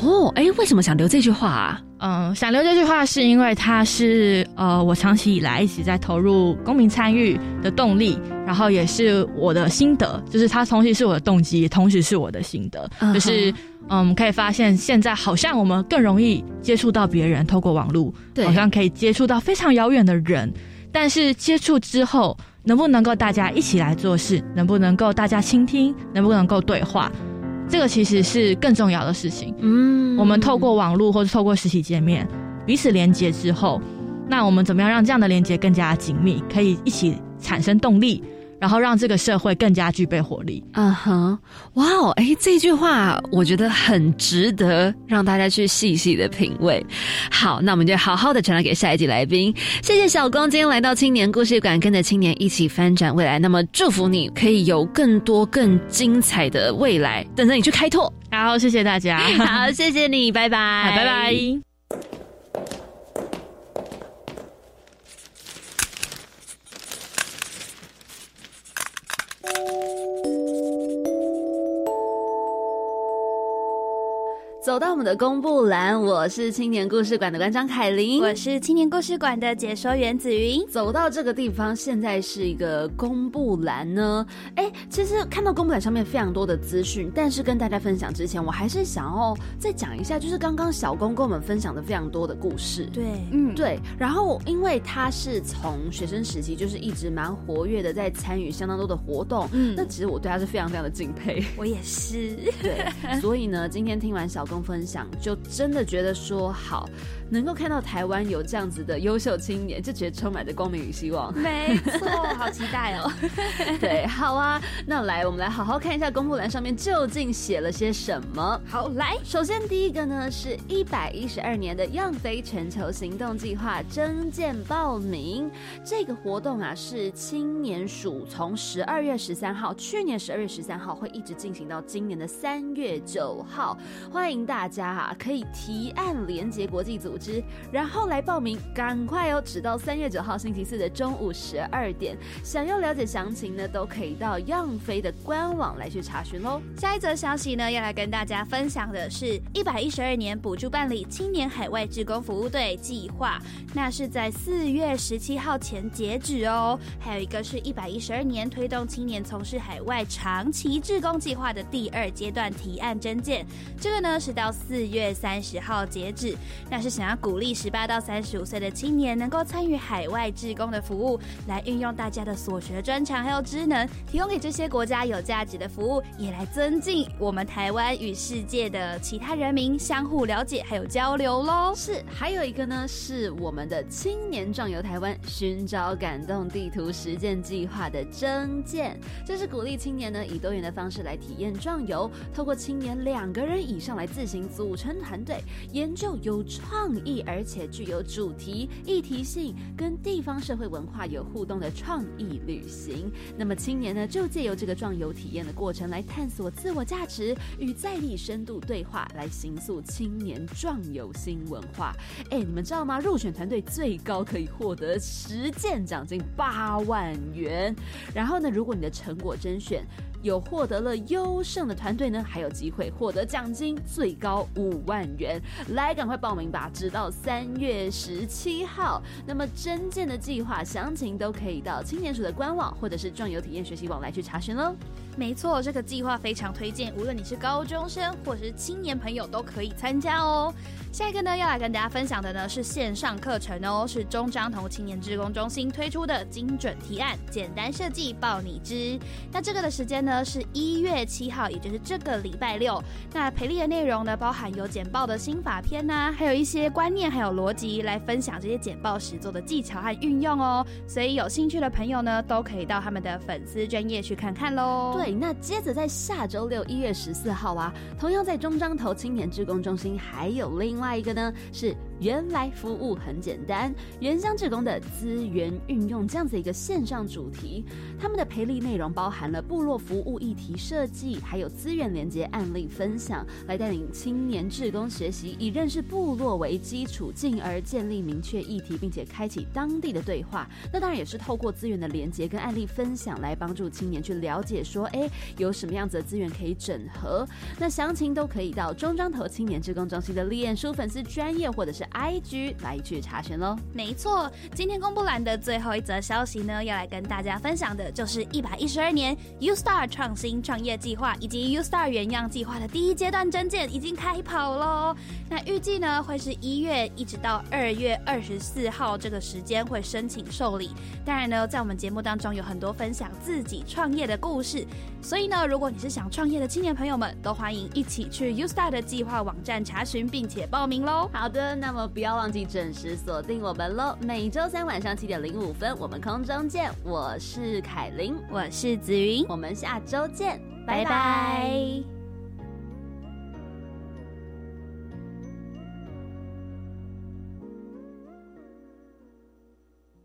哦，哎，为什么想留这句话啊？嗯，想留这句话是因为它是呃，我长期以来一直在投入公民参与的动力，然后也是我的心得，就是它同时是我的动机，同时是我的心得，就是嗯，可以发现现在好像我们更容易接触到别人，透过网络，好像可以接触到非常遥远的人，但是接触之后，能不能够大家一起来做事，能不能够大家倾听，能不能够对话？这个其实是更重要的事情。嗯，我们透过网络或者透过实体见面，彼此连接之后，那我们怎么样让这样的连接更加紧密，可以一起产生动力，然后让这个社会更加具备活力。嗯哼，哇哦，哎，这句话我觉得很值得让大家去细细的品味。好，那我们就好好的传达给下一集来宾。谢谢小光今天来到青年故事馆，跟着青年一起翻转未来。那么祝福你可以有更多更精彩的未来等着你去开拓。好，谢谢大家。好，谢谢你，拜拜，拜拜。走到我们的公布栏，我是青年故事馆的馆长凯琳，我是青年故事馆的解说员子云。走到这个地方，现在是一个公布栏呢。哎，其实看到公布栏上面非常多的资讯，但是跟大家分享之前，我还是想要再讲一下，就是刚刚小公跟我们分享的非常多的故事。对，嗯，对。然后，因为他是从学生时期就是一直蛮活跃的，在参与相当多的活动。嗯，那其实我对他是非常非常的敬佩。我也是。对，所以呢，今天听完小。分享就真的觉得说好。能够看到台湾有这样子的优秀青年，就觉得充满着光明与希望。没错，好期待哦！对，好啊，那来，我们来好好看一下公布栏上面究竟写了些什么。好，来，首先第一个呢，是一百一十二年的样飞全球行动计划征件报名。这个活动啊，是青年署从十二月十三号，去年十二月十三号会一直进行到今年的三月九号。欢迎大家啊，可以提案连接国际组。然后来报名，赶快哦！直到三月九号星期四的中午十二点。想要了解详情呢，都可以到样飞的官网来去查询喽。下一则消息呢，要来跟大家分享的是一百一十二年补助办理青年海外志工服务队计划，那是在四月十七号前截止哦。还有一个是一百一十二年推动青年从事海外长期志工计划的第二阶段提案征件，这个呢是到四月三十号截止，那是想要。鼓励十八到三十五岁的青年能够参与海外志工的服务，来运用大家的所学专长还有职能，提供给这些国家有价值的服务，也来增进我们台湾与世界的其他人民相互了解还有交流喽。是，还有一个呢，是我们的青年壮游台湾，寻找感动地图实践计划的征件，这是鼓励青年呢以多元的方式来体验壮游，透过青年两个人以上来自行组成团队，研究有创。意而且具有主题、议题性，跟地方社会文化有互动的创意旅行。那么青年呢，就借由这个壮游体验的过程，来探索自我价值，与在地深度对话，来形塑青年壮游新文化。哎，你们知道吗？入选团队最高可以获得实践奖金八万元。然后呢，如果你的成果甄选，有获得了优胜的团队呢，还有机会获得奖金，最高五万元。来，赶快报名吧，直到三月十七号。那么真件的计划详情都可以到青年署的官网或者是壮游体验学习网来去查询喽。没错，这个计划非常推荐，无论你是高中生或者是青年朋友都可以参加哦。下一个呢，要来跟大家分享的呢是线上课程哦，是中彰投青年职工中心推出的精准提案，简单设计报你知。那这个的时间呢是一月七号，也就是这个礼拜六。那培力的内容呢，包含有简报的新法篇呐，还有一些观念还有逻辑来分享这些简报时做的技巧和运用哦。所以有兴趣的朋友呢，都可以到他们的粉丝专业去看看喽。对，那接着在下周六一月十四号啊，同样在中彰投青年职工中心还有另。另外一个呢是。原来服务很简单，原乡志工的资源运用这样子一个线上主题，他们的培力内容包含了部落服务议题设计，还有资源连接案例分享，来带领青年志工学习以认识部落为基础，进而建立明确议题，并且开启当地的对话。那当然也是透过资源的连接跟案例分享，来帮助青年去了解说，哎，有什么样子的资源可以整合。那详情都可以到中彰头青年志工中心的脸书粉丝专业，或者是。I G 来去查询喽。没错，今天公布栏的最后一则消息呢，要来跟大家分享的就是一百一十二年 U Star 创新创业计划以及 U Star 原样计划的第一阶段征件已经开跑喽。那预计呢会是一月一直到二月二十四号这个时间会申请受理。当然呢，在我们节目当中有很多分享自己创业的故事，所以呢，如果你是想创业的青年朋友们，都欢迎一起去 U Star 的计划网站查询并且报名喽。好的，那么。么不要忘记准时锁定我们喽！每周三晚上七点零五分，我们空中见。我是凯琳，我是紫云，我们下周见，拜拜。